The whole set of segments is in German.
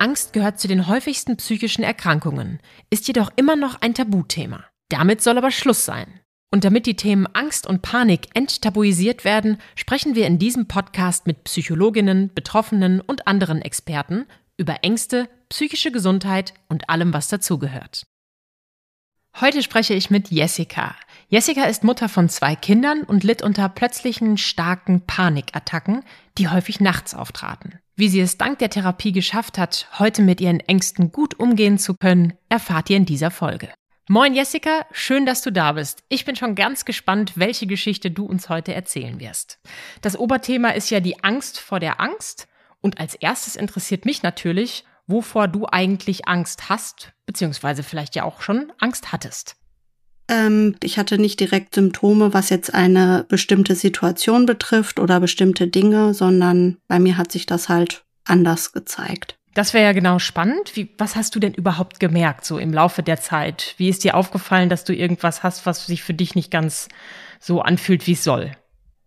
Angst gehört zu den häufigsten psychischen Erkrankungen, ist jedoch immer noch ein Tabuthema. Damit soll aber Schluss sein. Und damit die Themen Angst und Panik enttabuisiert werden, sprechen wir in diesem Podcast mit Psychologinnen, Betroffenen und anderen Experten über Ängste, psychische Gesundheit und allem, was dazugehört. Heute spreche ich mit Jessica. Jessica ist Mutter von zwei Kindern und litt unter plötzlichen starken Panikattacken, die häufig nachts auftraten. Wie sie es dank der Therapie geschafft hat, heute mit ihren Ängsten gut umgehen zu können, erfahrt ihr in dieser Folge. Moin Jessica, schön, dass du da bist. Ich bin schon ganz gespannt, welche Geschichte du uns heute erzählen wirst. Das Oberthema ist ja die Angst vor der Angst. Und als erstes interessiert mich natürlich, wovor du eigentlich Angst hast, beziehungsweise vielleicht ja auch schon Angst hattest. Ähm, ich hatte nicht direkt Symptome, was jetzt eine bestimmte Situation betrifft oder bestimmte Dinge, sondern bei mir hat sich das halt anders gezeigt. Das wäre ja genau spannend. Wie, was hast du denn überhaupt gemerkt, so im Laufe der Zeit? Wie ist dir aufgefallen, dass du irgendwas hast, was sich für dich nicht ganz so anfühlt, wie es soll?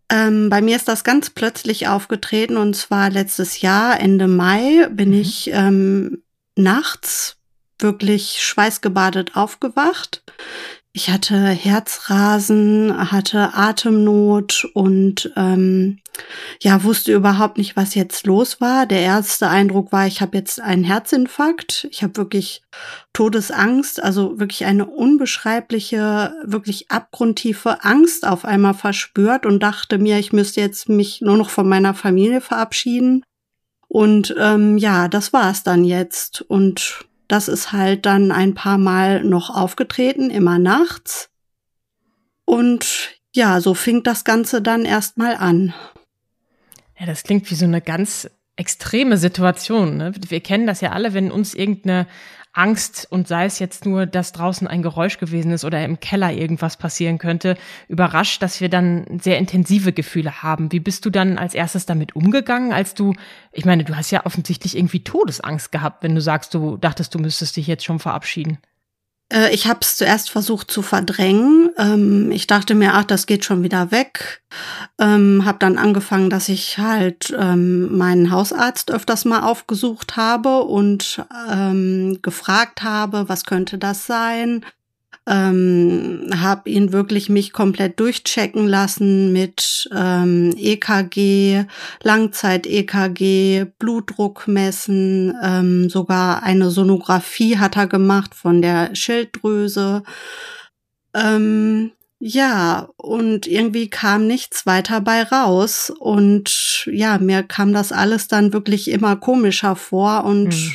Ähm, bei mir ist das ganz plötzlich aufgetreten und zwar letztes Jahr, Ende Mai, bin mhm. ich ähm, nachts wirklich schweißgebadet aufgewacht. Ich hatte Herzrasen, hatte Atemnot und ähm, ja wusste überhaupt nicht, was jetzt los war. Der erste Eindruck war, ich habe jetzt einen Herzinfarkt. Ich habe wirklich Todesangst, also wirklich eine unbeschreibliche, wirklich abgrundtiefe Angst auf einmal verspürt und dachte mir, ich müsste jetzt mich nur noch von meiner Familie verabschieden. Und ähm, ja, das war es dann jetzt. Und das ist halt dann ein paar Mal noch aufgetreten, immer nachts. Und ja, so fing das Ganze dann erstmal an. Ja, das klingt wie so eine ganz extreme Situation. Ne? Wir kennen das ja alle, wenn uns irgendeine Angst und sei es jetzt nur, dass draußen ein Geräusch gewesen ist oder im Keller irgendwas passieren könnte, überrascht, dass wir dann sehr intensive Gefühle haben. Wie bist du dann als erstes damit umgegangen, als du, ich meine, du hast ja offensichtlich irgendwie Todesangst gehabt, wenn du sagst, du dachtest, du müsstest dich jetzt schon verabschieden. Äh, ich habe es zuerst versucht zu verdrängen. Ähm, ich dachte mir, ach, das geht schon wieder weg. Ähm, habe dann angefangen, dass ich halt ähm, meinen Hausarzt öfters mal aufgesucht habe und ähm, gefragt habe, was könnte das sein ähm, habe ihn wirklich mich komplett durchchecken lassen mit ähm, EKG, Langzeit-EKG, Blutdruck messen, ähm, sogar eine Sonographie hat er gemacht von der Schilddrüse. Ähm, ja, und irgendwie kam nichts weiter bei raus. Und ja, mir kam das alles dann wirklich immer komischer vor und hm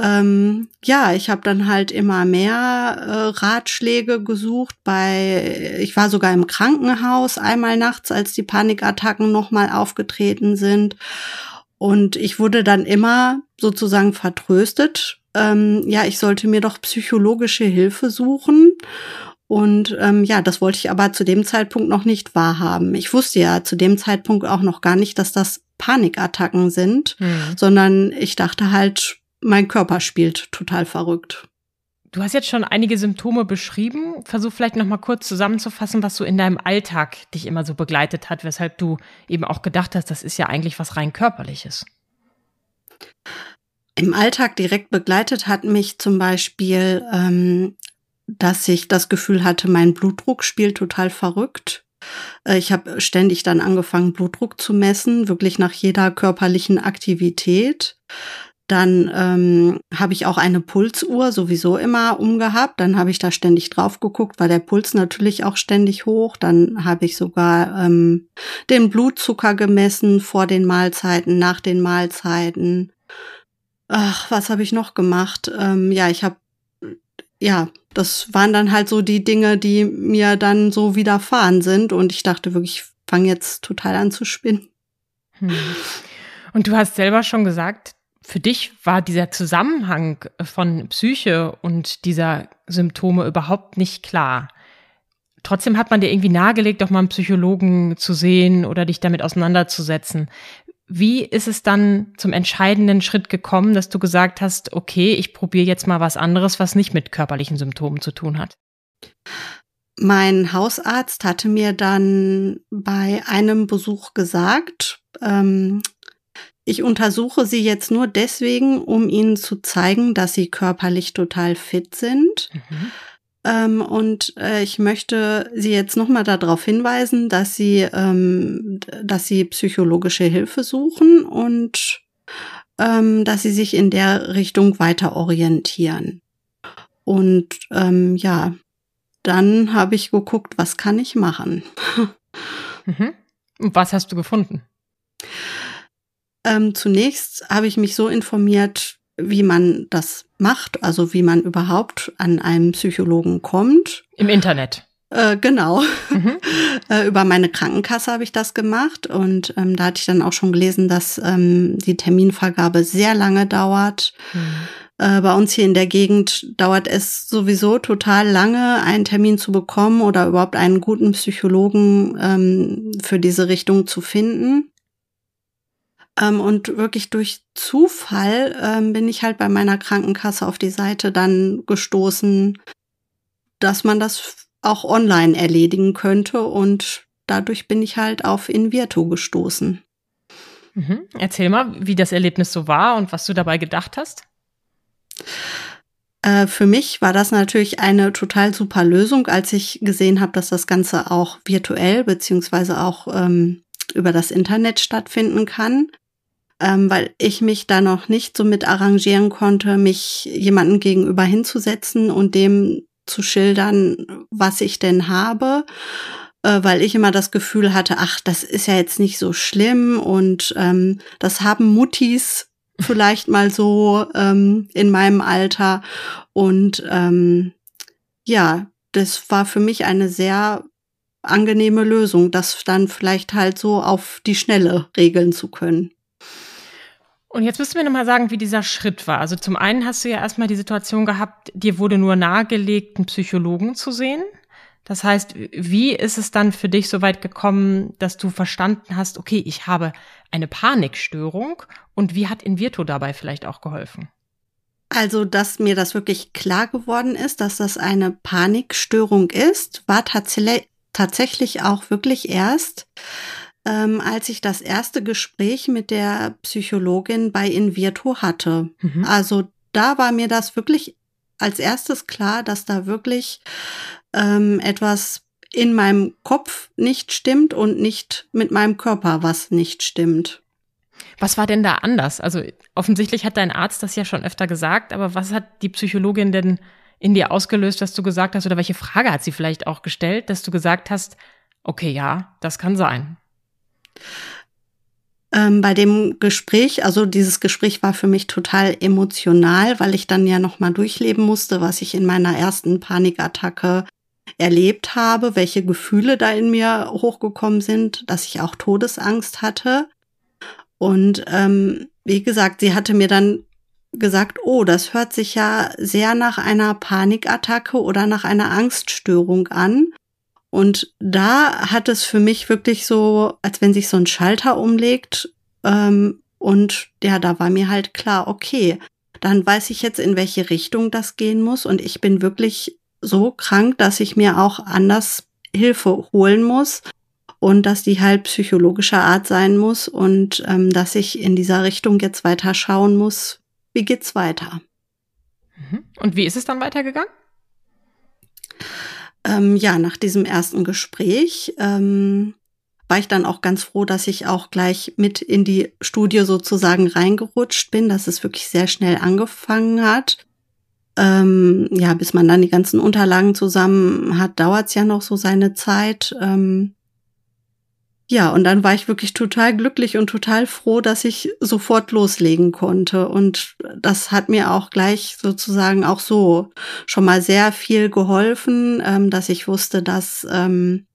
ähm, ja, ich habe dann halt immer mehr äh, Ratschläge gesucht. Bei, ich war sogar im Krankenhaus einmal nachts, als die Panikattacken nochmal aufgetreten sind. Und ich wurde dann immer sozusagen vertröstet. Ähm, ja, ich sollte mir doch psychologische Hilfe suchen. Und ähm, ja, das wollte ich aber zu dem Zeitpunkt noch nicht wahrhaben. Ich wusste ja zu dem Zeitpunkt auch noch gar nicht, dass das Panikattacken sind, hm. sondern ich dachte halt, mein Körper spielt total verrückt. Du hast jetzt schon einige Symptome beschrieben. Versuch vielleicht noch mal kurz zusammenzufassen, was so in deinem Alltag dich immer so begleitet hat, weshalb du eben auch gedacht hast, das ist ja eigentlich was rein körperliches. Im Alltag direkt begleitet hat mich zum Beispiel, ähm, dass ich das Gefühl hatte, mein Blutdruck spielt total verrückt. Äh, ich habe ständig dann angefangen, Blutdruck zu messen, wirklich nach jeder körperlichen Aktivität. Dann ähm, habe ich auch eine Pulsuhr sowieso immer umgehabt. Dann habe ich da ständig drauf geguckt, weil der Puls natürlich auch ständig hoch. Dann habe ich sogar ähm, den Blutzucker gemessen vor den Mahlzeiten, nach den Mahlzeiten. Ach, was habe ich noch gemacht? Ähm, ja, ich habe, ja, das waren dann halt so die Dinge, die mir dann so widerfahren sind. Und ich dachte wirklich, ich fange jetzt total an zu spinnen. Hm. Und du hast selber schon gesagt, für dich war dieser Zusammenhang von Psyche und dieser Symptome überhaupt nicht klar. Trotzdem hat man dir irgendwie nahegelegt, doch mal einen Psychologen zu sehen oder dich damit auseinanderzusetzen. Wie ist es dann zum entscheidenden Schritt gekommen, dass du gesagt hast, okay, ich probiere jetzt mal was anderes, was nicht mit körperlichen Symptomen zu tun hat? Mein Hausarzt hatte mir dann bei einem Besuch gesagt, ähm, ich untersuche sie jetzt nur deswegen, um ihnen zu zeigen, dass sie körperlich total fit sind. Mhm. Ähm, und äh, ich möchte Sie jetzt nochmal darauf hinweisen, dass Sie, ähm, dass Sie psychologische Hilfe suchen und ähm, dass Sie sich in der Richtung weiter orientieren. Und ähm, ja, dann habe ich geguckt, was kann ich machen. mhm. Und was hast du gefunden? Ähm, zunächst habe ich mich so informiert, wie man das macht, also wie man überhaupt an einen Psychologen kommt. Im Internet. Äh, genau. Mhm. äh, über meine Krankenkasse habe ich das gemacht und ähm, da hatte ich dann auch schon gelesen, dass ähm, die Terminvergabe sehr lange dauert. Mhm. Äh, bei uns hier in der Gegend dauert es sowieso total lange, einen Termin zu bekommen oder überhaupt einen guten Psychologen ähm, für diese Richtung zu finden. Ähm, und wirklich durch Zufall ähm, bin ich halt bei meiner Krankenkasse auf die Seite dann gestoßen, dass man das auch online erledigen könnte. Und dadurch bin ich halt auf Invirto gestoßen. Mhm. Erzähl mal, wie das Erlebnis so war und was du dabei gedacht hast. Äh, für mich war das natürlich eine total super Lösung, als ich gesehen habe, dass das Ganze auch virtuell beziehungsweise auch ähm, über das Internet stattfinden kann ähm, weil ich mich da noch nicht so mit arrangieren konnte, mich jemanden gegenüber hinzusetzen und dem zu schildern, was ich denn habe, äh, weil ich immer das Gefühl hatte, ach, das ist ja jetzt nicht so schlimm und ähm, das haben Muttis vielleicht mal so ähm, in meinem Alter und ähm, ja, das war für mich eine sehr angenehme Lösung, das dann vielleicht halt so auf die Schnelle regeln zu können. Und jetzt müsst du mir nochmal sagen, wie dieser Schritt war. Also zum einen hast du ja erstmal die Situation gehabt, dir wurde nur nahegelegt, einen Psychologen zu sehen. Das heißt, wie ist es dann für dich so weit gekommen, dass du verstanden hast, okay, ich habe eine Panikstörung und wie hat Invirto dabei vielleicht auch geholfen? Also, dass mir das wirklich klar geworden ist, dass das eine Panikstörung ist, war tatsächlich auch wirklich erst, ähm, als ich das erste Gespräch mit der Psychologin bei Invirtu hatte. Mhm. Also da war mir das wirklich als erstes klar, dass da wirklich ähm, etwas in meinem Kopf nicht stimmt und nicht mit meinem Körper was nicht stimmt. Was war denn da anders? Also offensichtlich hat dein Arzt das ja schon öfter gesagt, aber was hat die Psychologin denn in dir ausgelöst, dass du gesagt hast, oder welche Frage hat sie vielleicht auch gestellt, dass du gesagt hast, okay, ja, das kann sein. Ähm, bei dem Gespräch, also dieses Gespräch war für mich total emotional, weil ich dann ja nochmal durchleben musste, was ich in meiner ersten Panikattacke erlebt habe, welche Gefühle da in mir hochgekommen sind, dass ich auch Todesangst hatte. Und ähm, wie gesagt, sie hatte mir dann gesagt, oh, das hört sich ja sehr nach einer Panikattacke oder nach einer Angststörung an. Und da hat es für mich wirklich so, als wenn sich so ein Schalter umlegt. Ähm, und ja, da war mir halt klar, okay, dann weiß ich jetzt, in welche Richtung das gehen muss. Und ich bin wirklich so krank, dass ich mir auch anders Hilfe holen muss und dass die halt psychologischer Art sein muss und ähm, dass ich in dieser Richtung jetzt weiter schauen muss, wie geht's weiter. Mhm. Und wie ist es dann weitergegangen? Ähm, ja, nach diesem ersten Gespräch ähm, war ich dann auch ganz froh, dass ich auch gleich mit in die Studie sozusagen reingerutscht bin, dass es wirklich sehr schnell angefangen hat. Ähm, ja, bis man dann die ganzen Unterlagen zusammen hat, dauert es ja noch so seine Zeit. Ähm, ja, und dann war ich wirklich total glücklich und total froh, dass ich sofort loslegen konnte. Und das hat mir auch gleich sozusagen auch so schon mal sehr viel geholfen, ähm, dass ich wusste, dass ähm,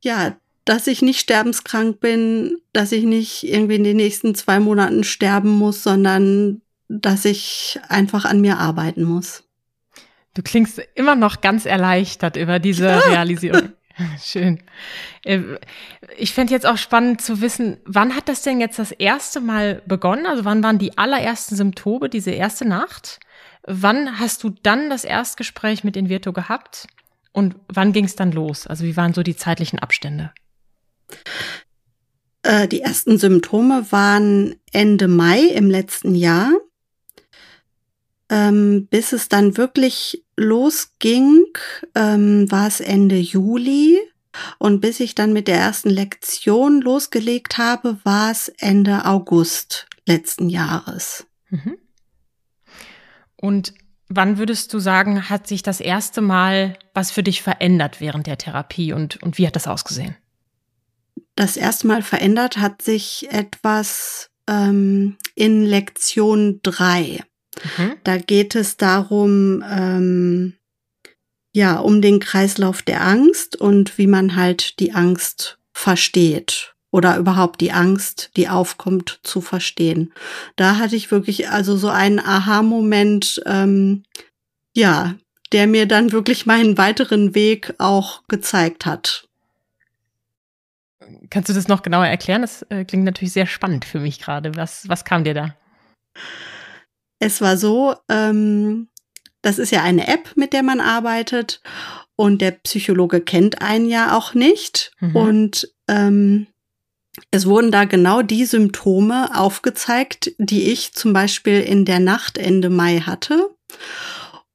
ja, dass ich nicht sterbenskrank bin, dass ich nicht irgendwie in den nächsten zwei Monaten sterben muss, sondern dass ich einfach an mir arbeiten muss. Du klingst immer noch ganz erleichtert über diese. Realisierung. Schön. Äh, ich fände jetzt auch spannend zu wissen, wann hat das denn jetzt das erste Mal begonnen? Also wann waren die allerersten Symptome, diese erste Nacht? Wann hast du dann das Erstgespräch mit Invirto gehabt? Und wann ging es dann los? Also wie waren so die zeitlichen Abstände? Äh, die ersten Symptome waren Ende Mai im letzten Jahr. Ähm, bis es dann wirklich losging, ähm, war es Ende Juli. Und bis ich dann mit der ersten Lektion losgelegt habe, war es Ende August letzten Jahres. Mhm. Und wann würdest du sagen, hat sich das erste Mal was für dich verändert während der Therapie und, und wie hat das ausgesehen? Das erste Mal verändert hat sich etwas ähm, in Lektion drei. Mhm. Da geht es darum, ähm, ja, um den Kreislauf der Angst und wie man halt die Angst versteht oder überhaupt die Angst, die aufkommt, zu verstehen. Da hatte ich wirklich also so einen Aha-Moment, ähm, ja, der mir dann wirklich meinen weiteren Weg auch gezeigt hat. Kannst du das noch genauer erklären? Das äh, klingt natürlich sehr spannend für mich gerade. Was, was kam dir da? Es war so, ähm, das ist ja eine App, mit der man arbeitet und der Psychologe kennt einen ja auch nicht. Mhm. Und ähm, es wurden da genau die Symptome aufgezeigt, die ich zum Beispiel in der Nacht Ende Mai hatte.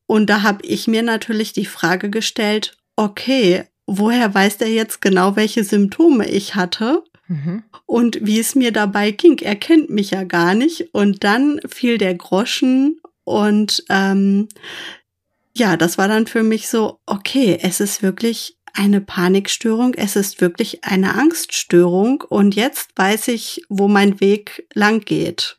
Und da habe ich mir natürlich die Frage gestellt, okay, woher weiß der jetzt genau, welche Symptome ich hatte? Mhm. Und wie es mir dabei ging, er kennt mich ja gar nicht. Und dann fiel der Groschen und ähm, ja, das war dann für mich so, okay, es ist wirklich eine Panikstörung, es ist wirklich eine Angststörung und jetzt weiß ich, wo mein Weg lang geht.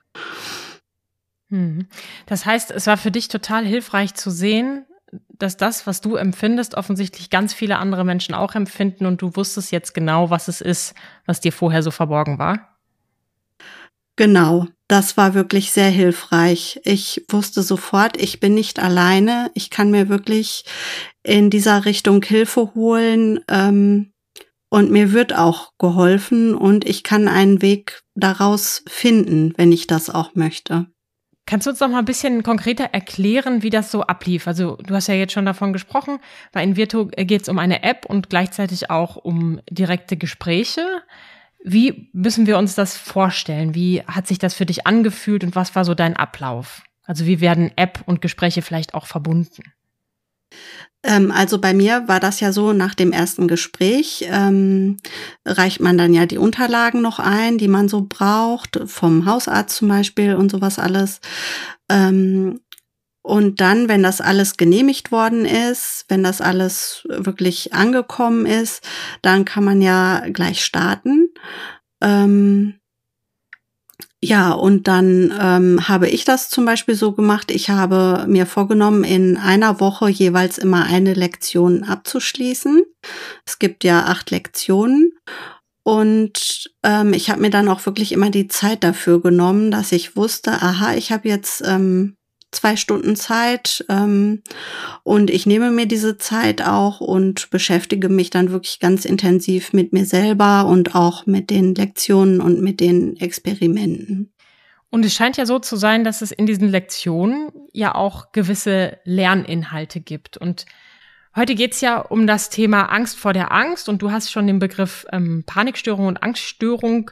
Hm. Das heißt, es war für dich total hilfreich zu sehen, dass das, was du empfindest, offensichtlich ganz viele andere Menschen auch empfinden und du wusstest jetzt genau, was es ist, was dir vorher so verborgen war? Genau, das war wirklich sehr hilfreich. Ich wusste sofort, ich bin nicht alleine. Ich kann mir wirklich in dieser Richtung Hilfe holen. Ähm, und mir wird auch geholfen und ich kann einen Weg daraus finden, wenn ich das auch möchte. Kannst du uns noch mal ein bisschen konkreter erklären, wie das so ablief? Also du hast ja jetzt schon davon gesprochen, bei Invirto geht es um eine App und gleichzeitig auch um direkte Gespräche. Wie müssen wir uns das vorstellen? Wie hat sich das für dich angefühlt und was war so dein Ablauf? Also wie werden App und Gespräche vielleicht auch verbunden? Ähm, also bei mir war das ja so, nach dem ersten Gespräch ähm, reicht man dann ja die Unterlagen noch ein, die man so braucht, vom Hausarzt zum Beispiel und sowas alles. Ähm, und dann, wenn das alles genehmigt worden ist, wenn das alles wirklich angekommen ist, dann kann man ja gleich starten. Ähm, ja, und dann ähm, habe ich das zum Beispiel so gemacht. Ich habe mir vorgenommen, in einer Woche jeweils immer eine Lektion abzuschließen. Es gibt ja acht Lektionen. Und ähm, ich habe mir dann auch wirklich immer die Zeit dafür genommen, dass ich wusste, aha, ich habe jetzt ähm, zwei Stunden Zeit ähm, und ich nehme mir diese Zeit auch und beschäftige mich dann wirklich ganz intensiv mit mir selber und auch mit den Lektionen und mit den Experimenten. Und es scheint ja so zu sein, dass es in diesen Lektionen ja auch gewisse Lerninhalte gibt. Und heute geht es ja um das Thema Angst vor der Angst und du hast schon den Begriff ähm, Panikstörung und Angststörung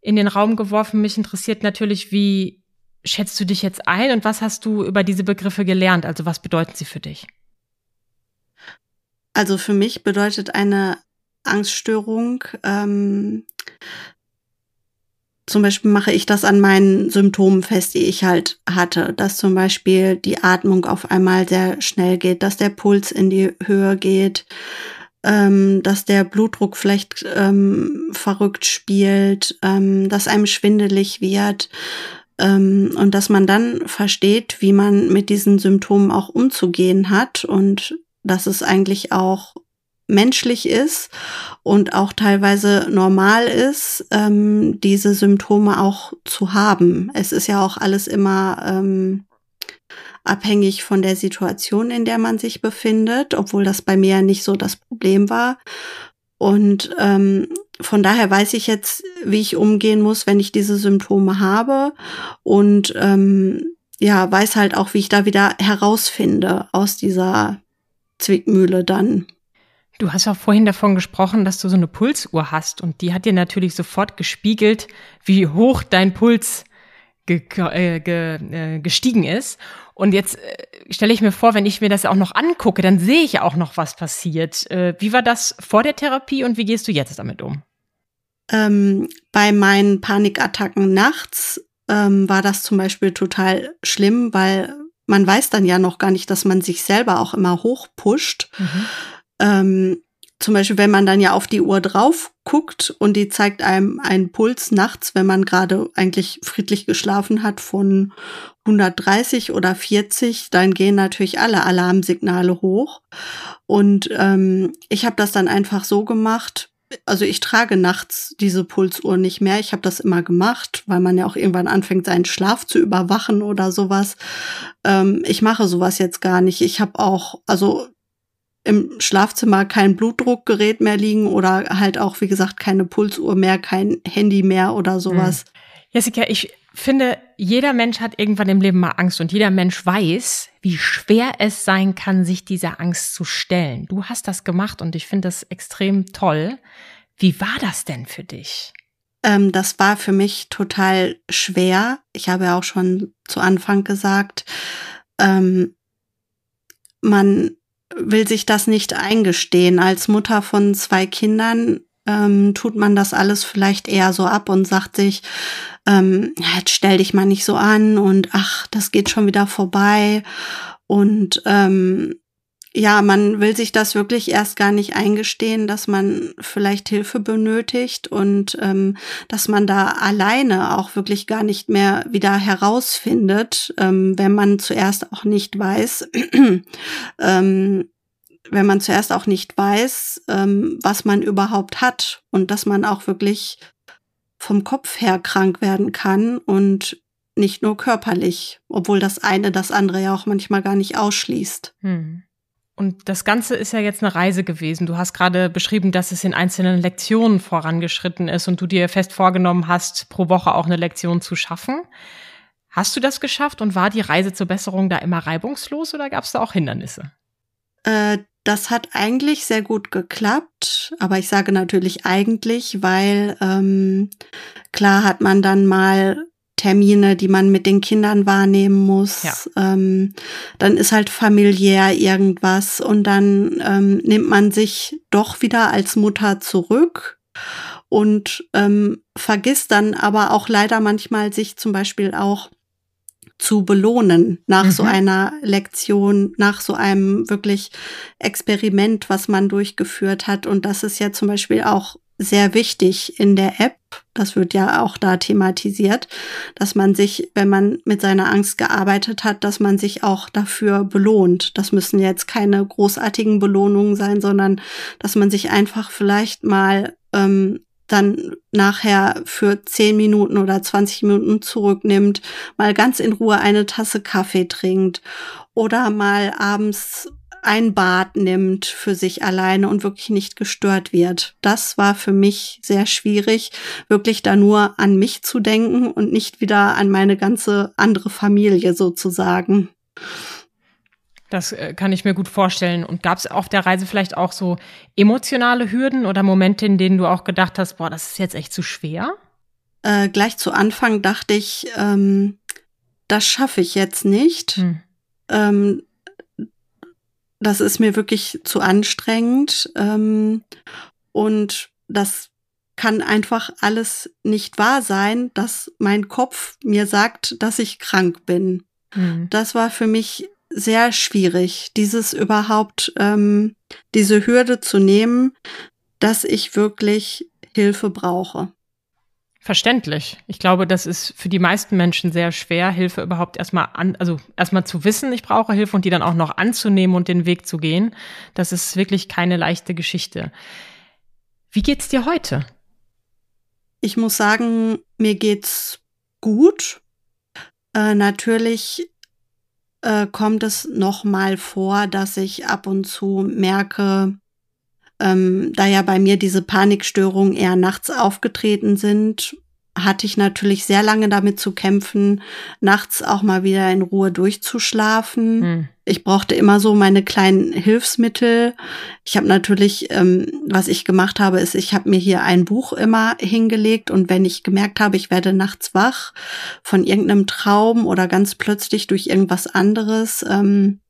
in den Raum geworfen. Mich interessiert natürlich, wie schätzt du dich jetzt ein und was hast du über diese Begriffe gelernt? Also was bedeuten sie für dich? Also für mich bedeutet eine Angststörung, ähm, zum Beispiel mache ich das an meinen Symptomen fest, die ich halt hatte, dass zum Beispiel die Atmung auf einmal sehr schnell geht, dass der Puls in die Höhe geht, ähm, dass der Blutdruck vielleicht ähm, verrückt spielt, ähm, dass einem schwindelig wird, und dass man dann versteht, wie man mit diesen Symptomen auch umzugehen hat und dass es eigentlich auch menschlich ist und auch teilweise normal ist, ähm, diese Symptome auch zu haben. Es ist ja auch alles immer ähm, abhängig von der Situation, in der man sich befindet, obwohl das bei mir ja nicht so das Problem war. Und ähm, von daher weiß ich jetzt, wie ich umgehen muss, wenn ich diese Symptome habe und ähm, ja, weiß halt auch, wie ich da wieder herausfinde aus dieser Zwickmühle dann. Du hast auch vorhin davon gesprochen, dass du so eine Pulsuhr hast und die hat dir natürlich sofort gespiegelt, wie hoch dein Puls ge äh, ge äh, gestiegen ist. Und jetzt äh, stelle ich mir vor, wenn ich mir das auch noch angucke, dann sehe ich ja auch noch, was passiert. Wie war das vor der Therapie und wie gehst du jetzt damit um? Ähm, bei meinen Panikattacken nachts ähm, war das zum Beispiel total schlimm, weil man weiß dann ja noch gar nicht, dass man sich selber auch immer hochpusht. Mhm. Ähm, zum Beispiel, wenn man dann ja auf die Uhr drauf guckt und die zeigt einem einen Puls nachts, wenn man gerade eigentlich friedlich geschlafen hat von 130 oder 40, dann gehen natürlich alle Alarmsignale hoch. Und ähm, ich habe das dann einfach so gemacht, also ich trage nachts diese Pulsuhr nicht mehr. Ich habe das immer gemacht, weil man ja auch irgendwann anfängt, seinen Schlaf zu überwachen oder sowas. Ähm, ich mache sowas jetzt gar nicht. Ich habe auch, also im Schlafzimmer kein Blutdruckgerät mehr liegen oder halt auch, wie gesagt, keine Pulsuhr mehr, kein Handy mehr oder sowas. Hm. Jessica, ich finde, jeder Mensch hat irgendwann im Leben mal Angst und jeder Mensch weiß, wie schwer es sein kann, sich dieser Angst zu stellen. Du hast das gemacht und ich finde das extrem toll. Wie war das denn für dich? Ähm, das war für mich total schwer. Ich habe ja auch schon zu Anfang gesagt, ähm, man will sich das nicht eingestehen. Als Mutter von zwei Kindern ähm, tut man das alles vielleicht eher so ab und sagt sich, ähm, jetzt stell dich mal nicht so an und ach, das geht schon wieder vorbei. Und ähm, ja, man will sich das wirklich erst gar nicht eingestehen, dass man vielleicht Hilfe benötigt und ähm, dass man da alleine auch wirklich gar nicht mehr wieder herausfindet, ähm, wenn man zuerst auch nicht weiß, ähm, wenn man zuerst auch nicht weiß, ähm, was man überhaupt hat und dass man auch wirklich vom Kopf her krank werden kann und nicht nur körperlich, obwohl das eine das andere ja auch manchmal gar nicht ausschließt. Hm. Und das Ganze ist ja jetzt eine Reise gewesen. Du hast gerade beschrieben, dass es in einzelnen Lektionen vorangeschritten ist und du dir fest vorgenommen hast, pro Woche auch eine Lektion zu schaffen. Hast du das geschafft und war die Reise zur Besserung da immer reibungslos oder gab es da auch Hindernisse? Äh, das hat eigentlich sehr gut geklappt, aber ich sage natürlich eigentlich, weil ähm, klar hat man dann mal Termine, die man mit den Kindern wahrnehmen muss. Ja. Ähm, dann ist halt familiär irgendwas und dann ähm, nimmt man sich doch wieder als Mutter zurück und ähm, vergisst dann aber auch leider manchmal sich zum Beispiel auch zu belohnen nach mhm. so einer Lektion, nach so einem wirklich Experiment, was man durchgeführt hat. Und das ist ja zum Beispiel auch sehr wichtig in der App. Das wird ja auch da thematisiert, dass man sich, wenn man mit seiner Angst gearbeitet hat, dass man sich auch dafür belohnt. Das müssen jetzt keine großartigen Belohnungen sein, sondern dass man sich einfach vielleicht mal ähm, dann nachher für 10 Minuten oder 20 Minuten zurücknimmt, mal ganz in Ruhe eine Tasse Kaffee trinkt oder mal abends ein Bad nimmt für sich alleine und wirklich nicht gestört wird. Das war für mich sehr schwierig, wirklich da nur an mich zu denken und nicht wieder an meine ganze andere Familie sozusagen. Das äh, kann ich mir gut vorstellen. Und gab es auf der Reise vielleicht auch so emotionale Hürden oder Momente, in denen du auch gedacht hast, boah, das ist jetzt echt zu schwer? Äh, gleich zu Anfang dachte ich, ähm, das schaffe ich jetzt nicht. Hm. Ähm, das ist mir wirklich zu anstrengend. Ähm, und das kann einfach alles nicht wahr sein, dass mein Kopf mir sagt, dass ich krank bin. Hm. Das war für mich sehr schwierig, dieses überhaupt, ähm, diese Hürde zu nehmen, dass ich wirklich Hilfe brauche. Verständlich. Ich glaube, das ist für die meisten Menschen sehr schwer, Hilfe überhaupt erstmal an, also erstmal zu wissen, ich brauche Hilfe und die dann auch noch anzunehmen und den Weg zu gehen. Das ist wirklich keine leichte Geschichte. Wie geht's dir heute? Ich muss sagen, mir geht's gut. Äh, natürlich äh, kommt es noch mal vor, dass ich ab und zu merke, ähm, da ja bei mir diese Panikstörungen eher nachts aufgetreten sind, hatte ich natürlich sehr lange damit zu kämpfen, nachts auch mal wieder in Ruhe durchzuschlafen. Hm. Ich brauchte immer so meine kleinen Hilfsmittel. Ich habe natürlich, ähm, was ich gemacht habe, ist, ich habe mir hier ein Buch immer hingelegt und wenn ich gemerkt habe, ich werde nachts wach von irgendeinem Traum oder ganz plötzlich durch irgendwas anderes, ähm,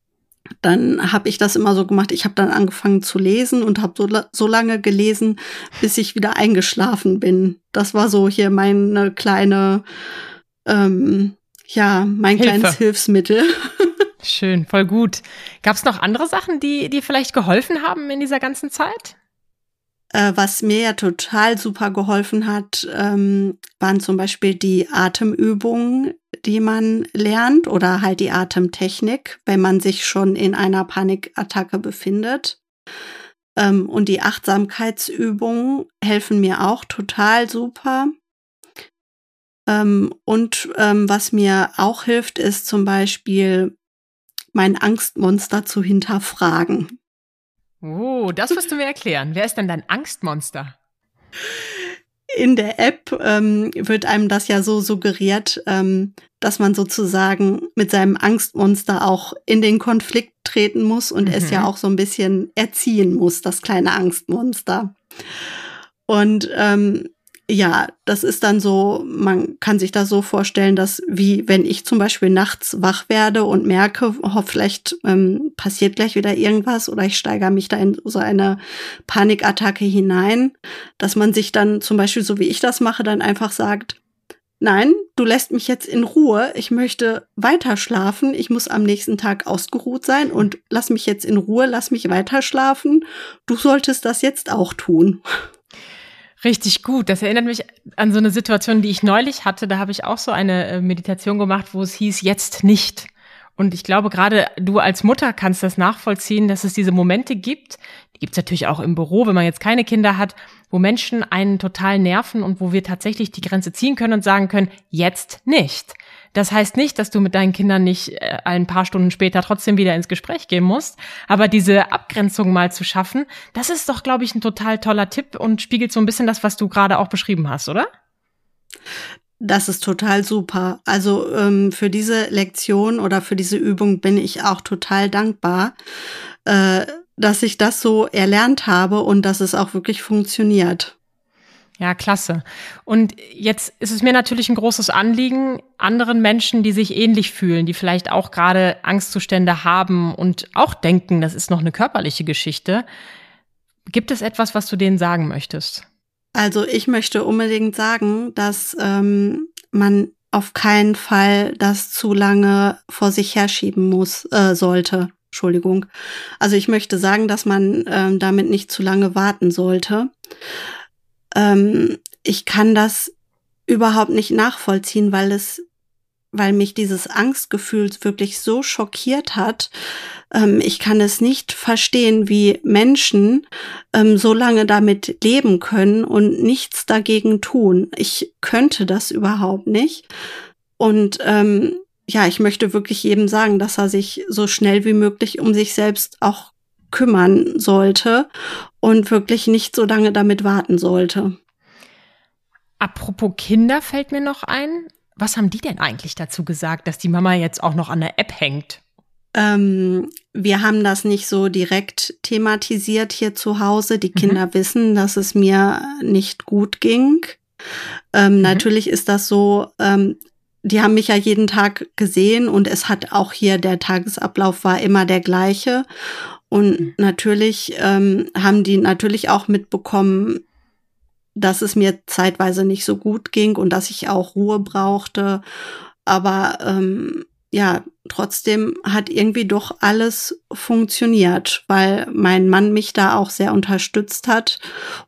dann habe ich das immer so gemacht. Ich habe dann angefangen zu lesen und habe so, so lange gelesen, bis ich wieder eingeschlafen bin. Das war so hier meine kleine, ähm, ja, mein Hilfe. kleines Hilfsmittel. Schön, voll gut. Gab es noch andere Sachen, die, die vielleicht geholfen haben in dieser ganzen Zeit? Äh, was mir ja total super geholfen hat, ähm, waren zum Beispiel die Atemübungen, die man lernt oder halt die Atemtechnik, wenn man sich schon in einer Panikattacke befindet. Ähm, und die Achtsamkeitsübungen helfen mir auch total super. Ähm, und ähm, was mir auch hilft, ist zum Beispiel mein Angstmonster zu hinterfragen. Oh, das wirst du mir erklären. Wer ist denn dein Angstmonster? In der App ähm, wird einem das ja so suggeriert, ähm, dass man sozusagen mit seinem Angstmonster auch in den Konflikt treten muss und mhm. es ja auch so ein bisschen erziehen muss, das kleine Angstmonster. Und ähm, ja, das ist dann so, man kann sich das so vorstellen, dass wie wenn ich zum Beispiel nachts wach werde und merke, oh, vielleicht ähm, passiert gleich wieder irgendwas oder ich steigere mich da in so eine Panikattacke hinein, dass man sich dann zum Beispiel, so wie ich das mache, dann einfach sagt, nein, du lässt mich jetzt in Ruhe, ich möchte weiter schlafen, ich muss am nächsten Tag ausgeruht sein und lass mich jetzt in Ruhe, lass mich weiter schlafen, du solltest das jetzt auch tun. Richtig gut. Das erinnert mich an so eine Situation, die ich neulich hatte. Da habe ich auch so eine äh, Meditation gemacht, wo es hieß, jetzt nicht. Und ich glaube, gerade du als Mutter kannst das nachvollziehen, dass es diese Momente gibt. Die gibt es natürlich auch im Büro, wenn man jetzt keine Kinder hat, wo Menschen einen total nerven und wo wir tatsächlich die Grenze ziehen können und sagen können, jetzt nicht. Das heißt nicht, dass du mit deinen Kindern nicht äh, ein paar Stunden später trotzdem wieder ins Gespräch gehen musst. Aber diese Abgrenzung mal zu schaffen, das ist doch, glaube ich, ein total toller Tipp und spiegelt so ein bisschen das, was du gerade auch beschrieben hast, oder? Das ist total super. Also ähm, für diese Lektion oder für diese Übung bin ich auch total dankbar, äh, dass ich das so erlernt habe und dass es auch wirklich funktioniert. Ja, klasse. Und jetzt ist es mir natürlich ein großes Anliegen, anderen Menschen, die sich ähnlich fühlen, die vielleicht auch gerade Angstzustände haben und auch denken, das ist noch eine körperliche Geschichte. Gibt es etwas, was du denen sagen möchtest? Also ich möchte unbedingt sagen, dass ähm, man auf keinen Fall das zu lange vor sich herschieben muss, äh, sollte. Entschuldigung. Also ich möchte sagen, dass man ähm, damit nicht zu lange warten sollte ähm, ich kann das überhaupt nicht nachvollziehen, weil es, weil mich dieses Angstgefühl wirklich so schockiert hat. Ähm, ich kann es nicht verstehen, wie Menschen ähm, so lange damit leben können und nichts dagegen tun. Ich könnte das überhaupt nicht. Und ähm, ja, ich möchte wirklich jedem sagen, dass er sich so schnell wie möglich um sich selbst auch kümmern sollte und wirklich nicht so lange damit warten sollte. Apropos Kinder fällt mir noch ein. Was haben die denn eigentlich dazu gesagt, dass die Mama jetzt auch noch an der App hängt? Ähm, wir haben das nicht so direkt thematisiert hier zu Hause. Die mhm. Kinder mhm. wissen, dass es mir nicht gut ging. Ähm, mhm. Natürlich ist das so, ähm, die haben mich ja jeden Tag gesehen und es hat auch hier der Tagesablauf war immer der gleiche. Und mhm. natürlich ähm, haben die natürlich auch mitbekommen, dass es mir zeitweise nicht so gut ging und dass ich auch Ruhe brauchte. Aber ähm, ja, trotzdem hat irgendwie doch alles funktioniert, weil mein Mann mich da auch sehr unterstützt hat.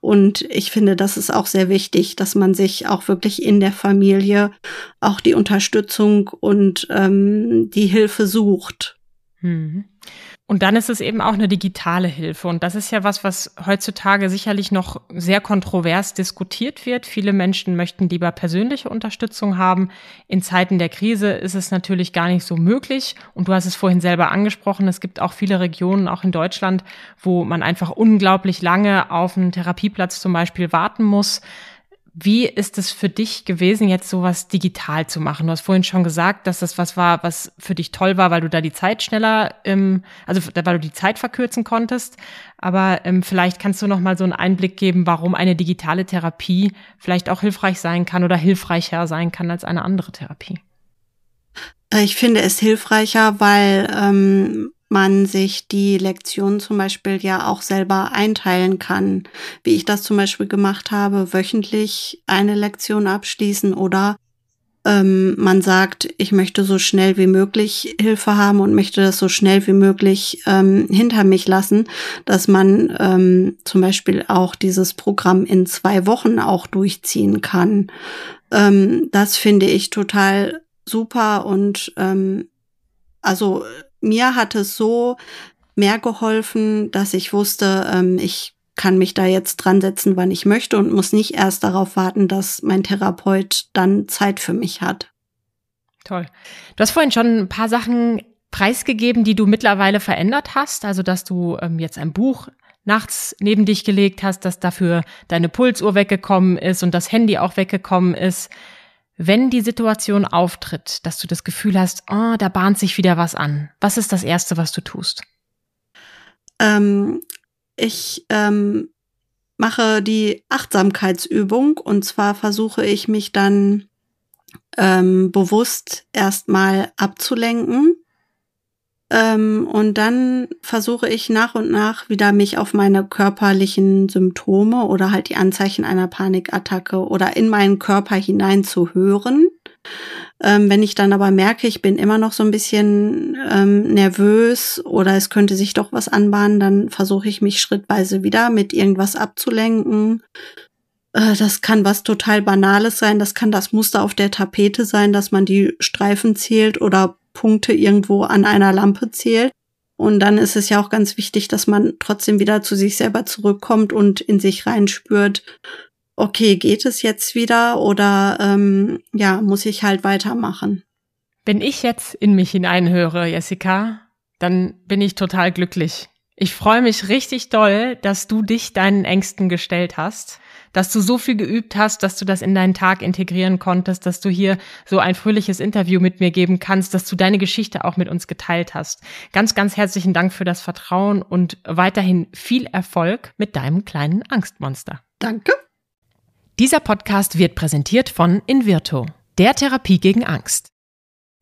Und ich finde, das ist auch sehr wichtig, dass man sich auch wirklich in der Familie auch die Unterstützung und ähm, die Hilfe sucht. Mhm. Und dann ist es eben auch eine digitale Hilfe. Und das ist ja was, was heutzutage sicherlich noch sehr kontrovers diskutiert wird. Viele Menschen möchten lieber persönliche Unterstützung haben. In Zeiten der Krise ist es natürlich gar nicht so möglich. Und du hast es vorhin selber angesprochen. Es gibt auch viele Regionen, auch in Deutschland, wo man einfach unglaublich lange auf einen Therapieplatz zum Beispiel warten muss. Wie ist es für dich gewesen, jetzt sowas digital zu machen? Du hast vorhin schon gesagt, dass das was war, was für dich toll war, weil du da die Zeit schneller, ähm, also weil du die Zeit verkürzen konntest. Aber ähm, vielleicht kannst du noch mal so einen Einblick geben, warum eine digitale Therapie vielleicht auch hilfreich sein kann oder hilfreicher sein kann als eine andere Therapie. Ich finde es hilfreicher, weil ähm, man sich die Lektion zum Beispiel ja auch selber einteilen kann, wie ich das zum Beispiel gemacht habe, wöchentlich eine Lektion abschließen oder ähm, man sagt, ich möchte so schnell wie möglich Hilfe haben und möchte das so schnell wie möglich ähm, hinter mich lassen, dass man ähm, zum Beispiel auch dieses Programm in zwei Wochen auch durchziehen kann. Ähm, das finde ich total super und ähm, also mir hat es so mehr geholfen, dass ich wusste, ähm, ich kann mich da jetzt dran setzen, wann ich möchte und muss nicht erst darauf warten, dass mein Therapeut dann Zeit für mich hat. Toll. Du hast vorhin schon ein paar Sachen preisgegeben, die du mittlerweile verändert hast. Also, dass du ähm, jetzt ein Buch nachts neben dich gelegt hast, dass dafür deine Pulsuhr weggekommen ist und das Handy auch weggekommen ist. Wenn die Situation auftritt, dass du das Gefühl hast, oh, da bahnt sich wieder was an, was ist das Erste, was du tust? Ähm, ich ähm, mache die Achtsamkeitsübung und zwar versuche ich mich dann ähm, bewusst erstmal abzulenken ähm, und dann versuche ich nach und nach wieder mich auf meine körperlichen Symptome oder halt die Anzeichen einer Panikattacke oder in meinen Körper hinein zu hören. Ähm, wenn ich dann aber merke, ich bin immer noch so ein bisschen ähm, nervös oder es könnte sich doch was anbahnen, dann versuche ich mich schrittweise wieder mit irgendwas abzulenken. Äh, das kann was total Banales sein, das kann das Muster auf der Tapete sein, dass man die Streifen zählt oder Punkte irgendwo an einer Lampe zählt. Und dann ist es ja auch ganz wichtig, dass man trotzdem wieder zu sich selber zurückkommt und in sich reinspürt, okay, geht es jetzt wieder oder ähm, ja, muss ich halt weitermachen. Wenn ich jetzt in mich hineinhöre, Jessica, dann bin ich total glücklich. Ich freue mich richtig doll, dass du dich deinen Ängsten gestellt hast dass du so viel geübt hast, dass du das in deinen Tag integrieren konntest, dass du hier so ein fröhliches Interview mit mir geben kannst, dass du deine Geschichte auch mit uns geteilt hast. Ganz, ganz herzlichen Dank für das Vertrauen und weiterhin viel Erfolg mit deinem kleinen Angstmonster. Danke. Dieser Podcast wird präsentiert von Invirto, der Therapie gegen Angst.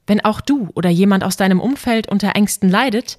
Wenn auch du oder jemand aus deinem Umfeld unter Ängsten leidet,